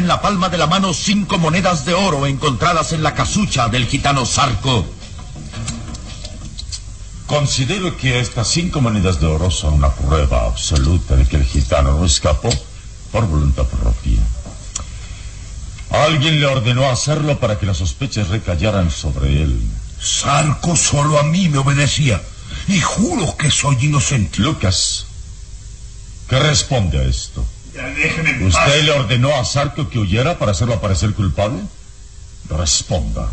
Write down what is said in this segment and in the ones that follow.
En la palma de la mano cinco monedas de oro encontradas en la casucha del gitano Sarco. Considero que estas cinco monedas de oro son una prueba absoluta de que el gitano no escapó por voluntad propia. Alguien le ordenó hacerlo para que las sospechas recayeran sobre él. Sarco solo a mí me obedecía. Y juro que soy inocente. Lucas, ¿qué responde a esto? Déjeme paz. ¿Usted le ordenó a Sarco que huyera para hacerlo aparecer culpable? Responda.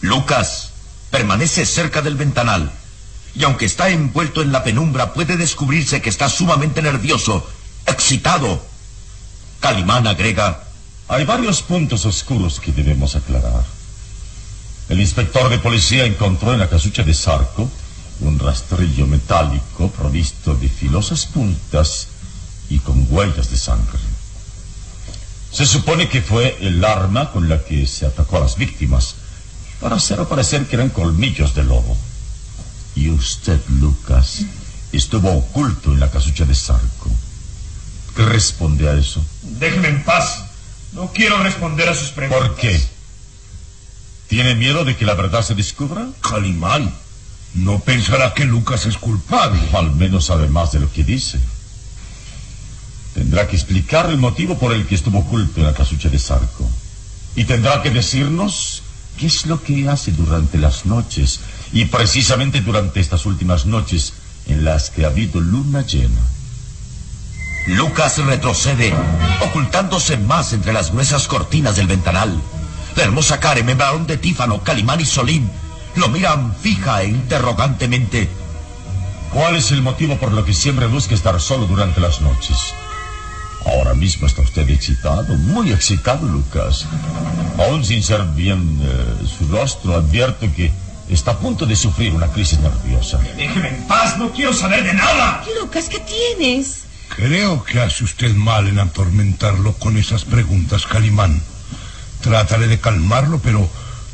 Lucas permanece cerca del ventanal y aunque está envuelto en la penumbra puede descubrirse que está sumamente nervioso, excitado. Calimán agrega, Hay varios puntos oscuros que debemos aclarar. El inspector de policía encontró en la casucha de Sarco un rastrillo metálico provisto de filosas puntas y con huellas de sangre. Se supone que fue el arma con la que se atacó a las víctimas para hacer parecer que eran colmillos de lobo. Y usted, Lucas, estuvo oculto en la casucha de Sarco. ¿Qué responde a eso? Déjeme en paz. No quiero responder a sus preguntas. ¿Por qué? ¿Tiene miedo de que la verdad se descubra? Calimán, no pensará que Lucas es culpable. Al menos sabe más de lo que dice. Tendrá que explicar el motivo por el que estuvo oculto en la casucha de Sarco. Y tendrá que decirnos qué es lo que hace durante las noches, y precisamente durante estas últimas noches en las que ha habido luna llena. Lucas retrocede, ocultándose más entre las gruesas cortinas del ventanal. La hermosa Karen, membrón de Tífano, Calimán y Solín lo miran fija e interrogantemente. ¿Cuál es el motivo por lo que siempre busca estar solo durante las noches? Ahora mismo está usted excitado, muy excitado, Lucas. Aún sin ser bien eh, su rostro, advierto que está a punto de sufrir una crisis nerviosa. Déjeme en paz, no quiero saber de nada. Lucas, ¿qué tienes? Creo que hace usted mal en atormentarlo con esas preguntas, Calimán. Trátale de calmarlo, pero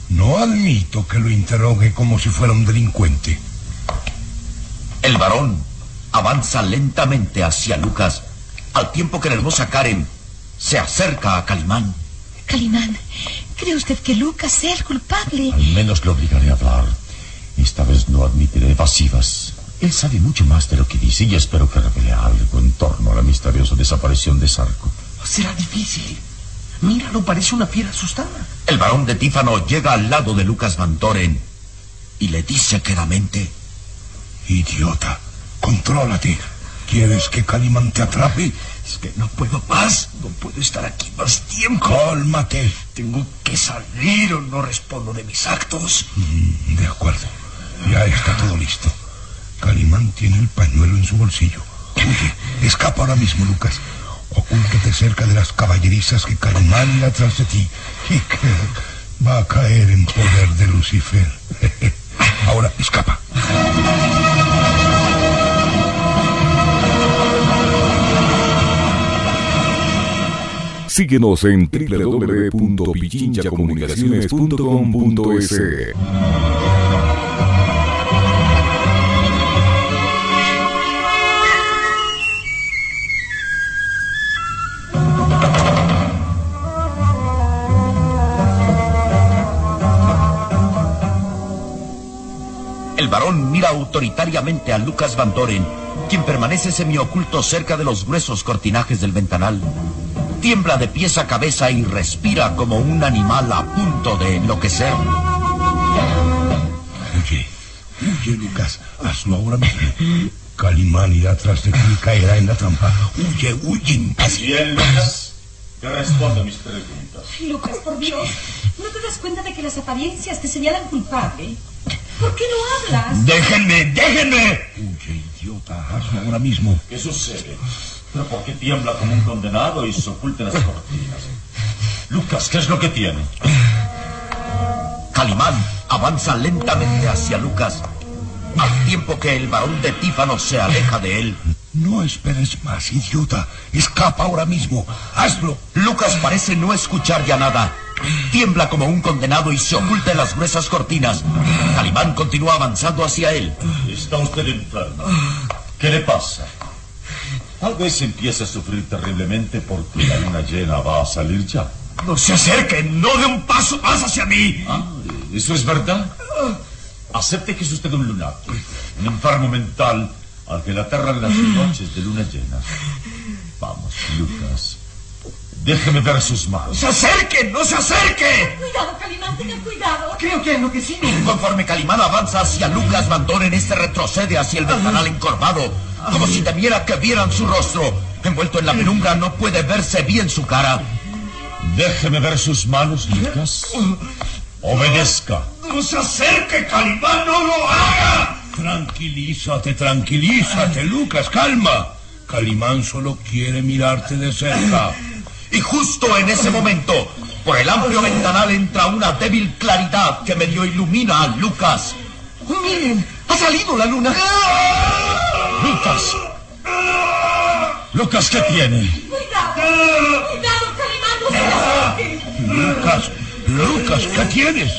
no admito que lo interrogue como si fuera un delincuente. El varón avanza lentamente hacia Lucas, al tiempo que la hermosa Karen se acerca a Calimán. Calimán, ¿cree usted que Lucas sea el culpable? Al menos lo obligaré a hablar. Esta vez no admitiré evasivas. Él sabe mucho más de lo que dice y espero que revele algo en torno a la misteriosa desaparición de Sarco. Será difícil. Míralo, parece una fiera asustada. El varón de Tífano llega al lado de Lucas Van Doren y le dice quedamente... Idiota, contrólate. ¿Quieres que Calimán te atrape? Es que no puedo más. No puedo estar aquí más tiempo. Cálmate. Tengo que salir o no respondo de mis actos. Mm, de acuerdo. Ya está todo listo. Calimán tiene el pañuelo en su bolsillo. Huye, escapa ahora mismo, Lucas. Ocúltate cerca de las caballerizas que Calimán irá atrás de ti y que va a caer en poder de Lucifer. Ahora, escapa. Síguenos en www.pichinchacomunicaciones.com.es. El varón mira autoritariamente a Lucas Van Doren, quien permanece semioculto cerca de los gruesos cortinajes del ventanal. Tiembla de pies a cabeza y respira como un animal a punto de enloquecer. Huye, huye, Lucas. Hazlo ahora mismo. Calimán irá atrás de ti y caerá en la trampa. Huye, huye. Bien, Lucas. Que responda a mis preguntas. Lucas, por Dios, ¿no te das cuenta de que las apariencias te señalan culpable? ¿Por qué no hablas? ¡Déjenme, déjenme! Huye, idiota. Hazlo ahora mismo. ¿Qué sucede? ¿Pero por qué tiembla como un condenado y se oculta en las cortinas? Lucas, ¿qué es lo que tiene? Calimán avanza lentamente hacia Lucas, al tiempo que el varón de Tífano se aleja de él. No esperes más, idiota. Escapa ahora mismo. Hazlo. Lucas parece no escuchar ya nada. Tiembla como un condenado y se oculta en las gruesas cortinas. Calimán continúa avanzando hacia él. Está usted enfermo. ¿Qué le pasa? Tal vez empiece a sufrir terriblemente porque la luna llena va a salir ya. No se acerque, no dé un paso más hacia mí. Ah, ¿Eso es verdad? Acepte que es usted un lunático, un enfermo mental al que le aterran las noches de luna llena. Vamos, Lucas. Déjeme ver sus manos. ¡Se acerque! ¡No se acerque! Cuidado, Calimán, tenga cuidado. Creo que enloquecimos. Conforme Calimán avanza hacia Lucas, Van Doren este retrocede hacia el ventanal encorvado, como si temiera que vieran su rostro. Envuelto en la penumbra, no puede verse bien su cara. Déjeme ver sus manos, Lucas. Obedezca. ¡No se acerque, Calimán! ¡No lo haga! Tranquilízate, tranquilízate, Lucas, calma. Calimán solo quiere mirarte de cerca. Y justo en ese momento, por el amplio ventanal entra una débil claridad que medio ilumina a Lucas. Miren, ha salido la luna. Lucas. Lucas, ¿qué tiene? Cuidado, cuidado, Calimán, no. Lucas, Lucas, ¿qué tienes?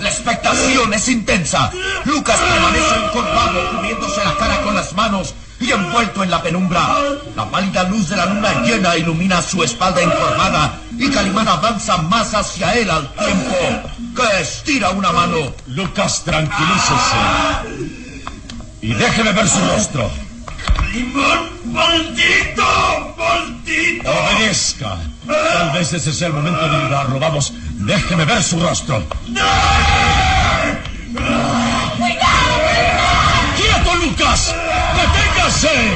La expectación es intensa. Lucas permanece encorvado, cubriéndose la cara con las manos y envuelto en la penumbra. La pálida luz de la luna llena ilumina su espalda encorvada y Calimán avanza más hacia él al tiempo que estira una mano. Lucas, tranquilícese. Y déjeme ver su rostro. ¡Maldito! ¡Maldito! Obedezca. Tal vez ese sea el momento de ayudarlo. Vamos, déjeme ver su rostro. ¡Quieto, Lucas! ¡Deténgase!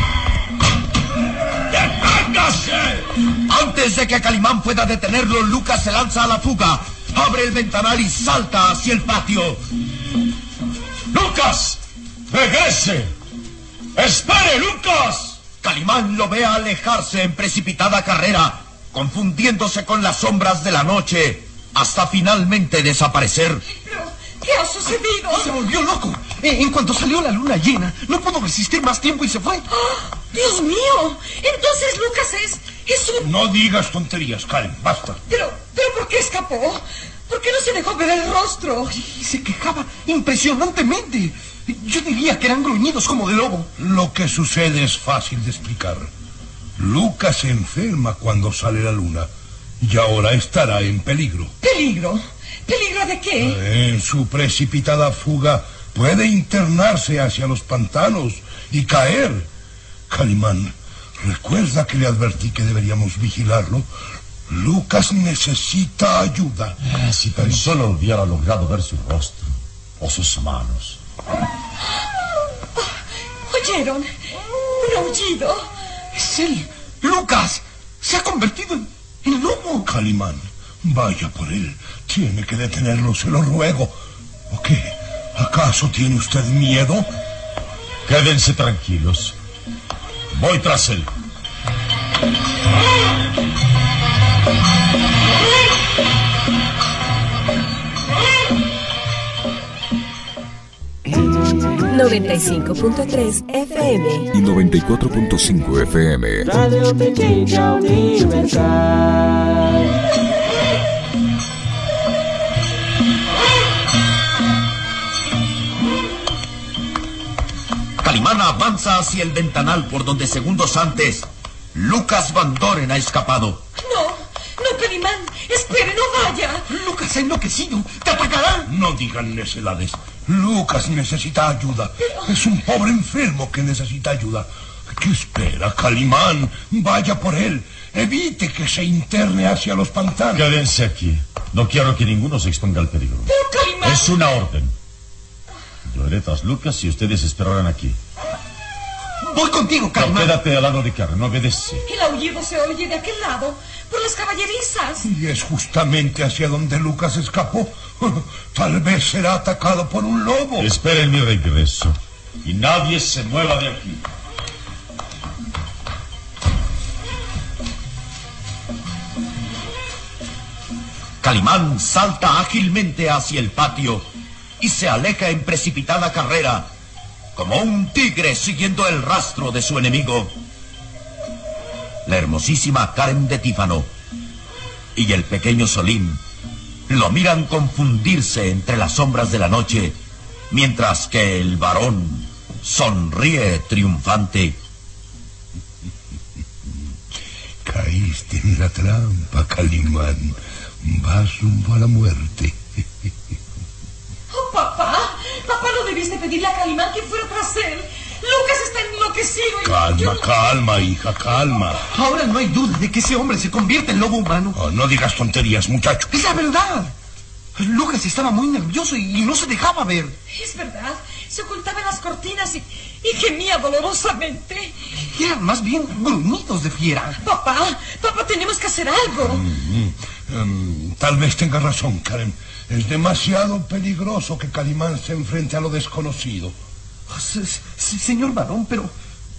¡Deténgase! Antes de que Calimán pueda detenerlo, Lucas se lanza a la fuga. Abre el ventanal y salta hacia el patio. ¡Lucas! ¡Regrese! ¡Espere, Lucas! Calimán lo ve alejarse en precipitada carrera, confundiéndose con las sombras de la noche, hasta finalmente desaparecer. ¿Qué ha sucedido? Se volvió loco. Eh, En cuanto salió la luna llena, no pudo resistir más tiempo y se fue. ¡Ah! Dios mío. Entonces Lucas es... es un... No digas tonterías, Karen, basta. Pero, pero ¿por qué escapó? ¿Por qué no se dejó ver el rostro? Y se quejaba impresionantemente. Yo diría que eran gruñidos como de lobo. Lo que sucede es fácil de explicar. Lucas se enferma cuando sale la luna y ahora estará en peligro. ¿Peligro? ¿Peligro de qué? En su precipitada fuga puede internarse hacia los pantanos y caer. Calimán, recuerda que le advertí que deberíamos vigilarlo. Lucas necesita ayuda. Ah, si tan solo hubiera logrado ver su rostro o sus manos. ¿Oyeron? Un aullido. Es él. Lucas. Se ha convertido en, en lobo. Calimán, vaya por él. Tiene que detenerlo, se lo ruego. ¿O qué? ¿Acaso tiene usted miedo? Quédense tranquilos. Voy tras él. 95.3 FM. y 94.5 FM. Radio Pequeña Universal. Calimán avanza hacia el ventanal por donde segundos antes Lucas Van Doren ha escapado. No, no, Calimán. Espere, no vaya. Lucas ha enloquecido. Te atacará. No digan necedades. Lucas necesita ayuda. Es un pobre enfermo que necesita ayuda. ¿Qué espera, Calimán? Vaya por él. Evite que se interne hacia los pantanos. Quédense aquí. No quiero que ninguno se exponga al peligro. Pero, Calimán. Es una orden. Yo iré tras Lucas y ustedes esperarán aquí. Voy contigo, No, Calimán. quédate al lado de no obedece. El aullido se oye de aquel lado, por las caballerizas. Y es justamente hacia donde Lucas escapó. Tal vez será atacado por un lobo. Esperen mi regreso. Y nadie se mueva de aquí. Calimán salta ágilmente hacia el patio y se aleja en precipitada carrera, como un tigre siguiendo el rastro de su enemigo. La hermosísima Karen de Tífano y el pequeño Solín lo miran confundirse entre las sombras de la noche, mientras que el varón sonríe triunfante. Caíste en la trampa, Calimán. Vas rumbo a la muerte. Papá. No debiste pedirle a Calimán que fuera tras él. Lucas está enloquecido y Calma, yo- calma, hija, calma. Ahora no hay duda de que ese hombre se convierte en lobo humano. Oh, no digas tonterías, muchacho. Es la verdad. Lucas estaba muy nervioso y, y no se dejaba ver. Es verdad. Se ocultaba en las cortinas y, y gemía dolorosamente. Eran más bien gruñidos de fiera. Papá, papá, tenemos que hacer algo. Mm, em, tal vez tenga razón, Karen. Es demasiado peligroso que Calimán se enfrente a lo desconocido. Se- señor varón, pero,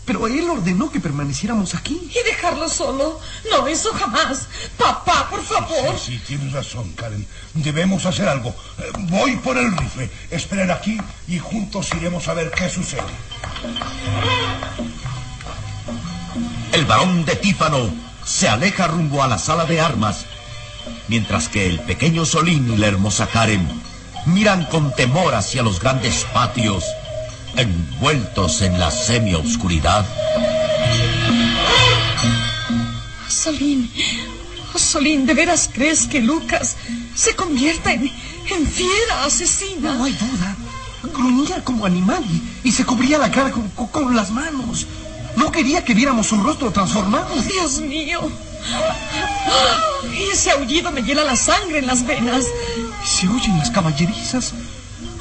pero él ordenó que permaneciéramos aquí. ¿Y dejarlo solo? No, eso jamás. Papá, por favor. Sí, sí, tienes razón, Karen. Debemos hacer algo. Eh, voy por el rifle. Esperen aquí y juntos iremos a ver qué sucede. El varón de Tífano se aleja rumbo a la sala de armas, mientras que el pequeño Solín y la hermosa Karen miran con temor hacia los grandes patios, envueltos en la semioscuridad. Solín, oh, Solín, ¿de veras crees que Lucas se convierta en, en fiera asesina? No hay duda. Gruñía como animal y, y se cubría la cara con, con- con las manos. No quería que viéramos su rostro transformado. Dios mío. Ese aullido me hiela la sangre en las venas. Se oyen las caballerizas.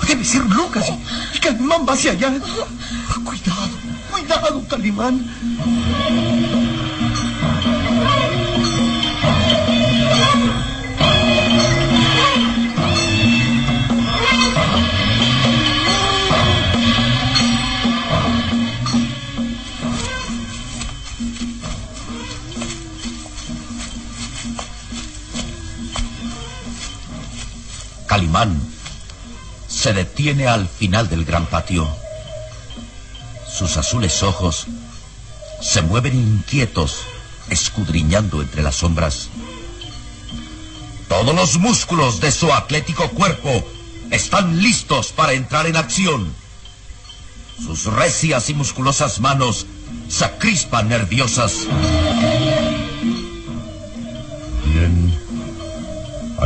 Debe ser Lucas y, y Calimán va hacia allá. Cuidado, cuidado, Calimán. Calimán se detiene al final del gran patio. Sus azules ojos se mueven inquietos, escudriñando entre las sombras. Todos los músculos de su atlético cuerpo están listos para entrar en acción. Sus recias y musculosas manos se acrispan nerviosas.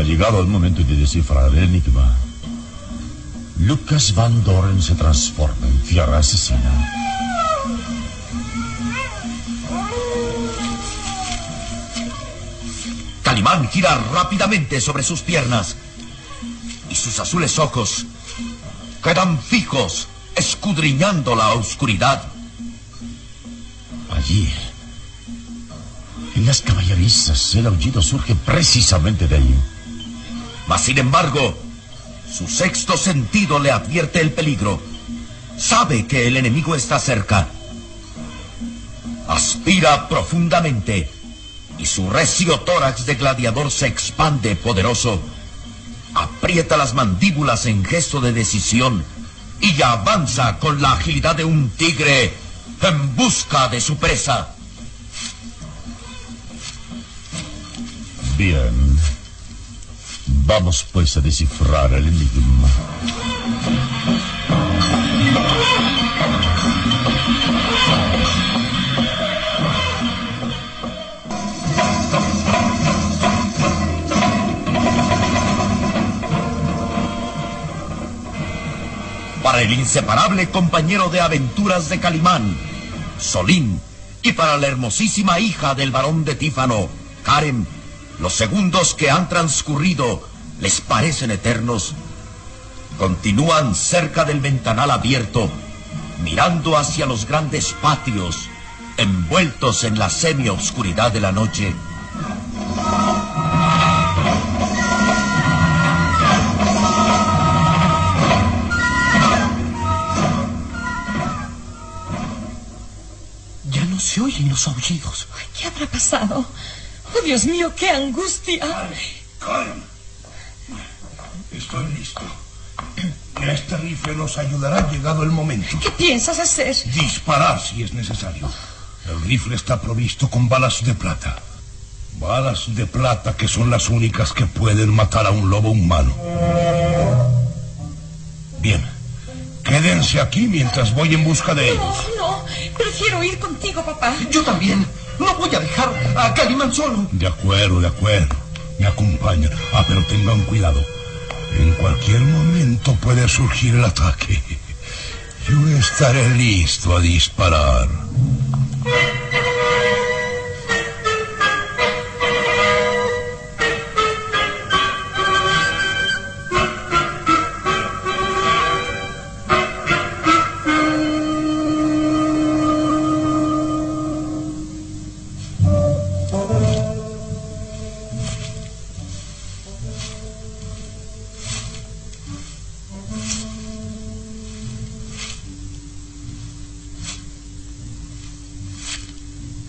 Ha llegado el momento de descifrar el enigma. Lucas Van Doren se transforma en fiera asesina. Calimán gira rápidamente sobre sus piernas y sus azules ojos quedan fijos, escudriñando la oscuridad. Allí, en las caballerizas, el aullido surge precisamente de ahí. Mas, sin embargo, su sexto sentido le advierte el peligro. Sabe que el enemigo está cerca. Aspira profundamente y su recio tórax de gladiador se expande poderoso. Aprieta las mandíbulas en gesto de decisión y avanza con la agilidad de un tigre en busca de su presa. Bien. Vamos pues a descifrar el enigma. Para el inseparable compañero de aventuras de Calimán, Solín, y para la hermosísima hija del varón de Tífano, Karen, los segundos que han transcurrido les parecen eternos. Continúan cerca del ventanal abierto, mirando hacia los grandes patios, envueltos en la semioscuridad de la noche. Ya no se oyen los aullidos. ¿Qué habrá pasado? Oh, Dios mío, qué angustia. Karen, estoy listo. Este rifle nos ayudará llegado el momento. ¿Qué piensas hacer? Disparar si es necesario. El rifle está provisto con balas de plata. Balas de plata que son las únicas que pueden matar a un lobo humano. Bien. Quédense aquí mientras voy en busca de ellos. No, no, prefiero ir contigo, papá. Yo también. No voy a dejar a Calimán solo. De acuerdo, de acuerdo. Me acompañan. Ah, pero tengan cuidado. En cualquier momento puede surgir el ataque. Yo estaré listo a disparar.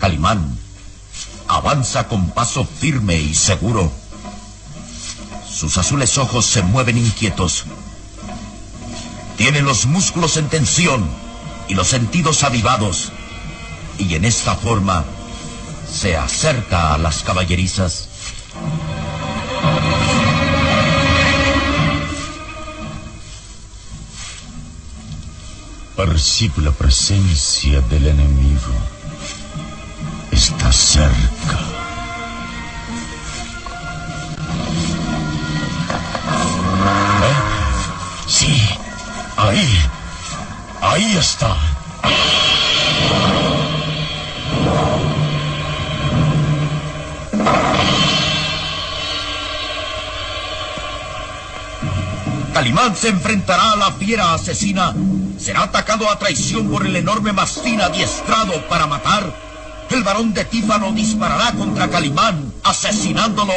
Calimán avanza con paso firme y seguro. Sus azules ojos se mueven inquietos. Tiene los músculos en tensión y los sentidos avivados. Y en esta forma se acerca a las caballerizas. Percibe la presencia del enemigo. Cerca. ¿Eh? Sí, ahí. Ahí está. Calimán se enfrentará a la fiera asesina. Será atacado a traición por el enorme mastín adiestrado para matar. El varón de Tífano disparará contra Calimán, asesinándolo.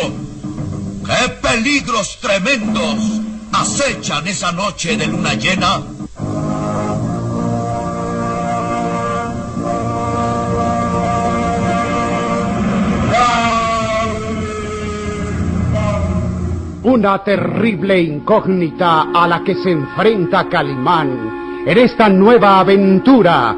¡Qué peligros tremendos acechan esa noche de luna llena! una terrible incógnita a la que se enfrenta Calimán en esta nueva aventura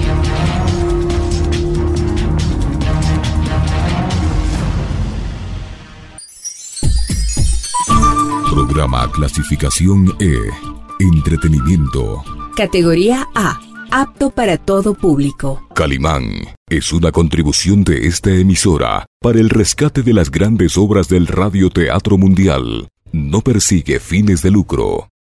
Programa clasificación E. Entretenimiento. Categoría A. Apto para todo público. Calimán es una contribución de esta emisora para el rescate de las grandes obras del radioteatro mundial. No persigue fines de lucro.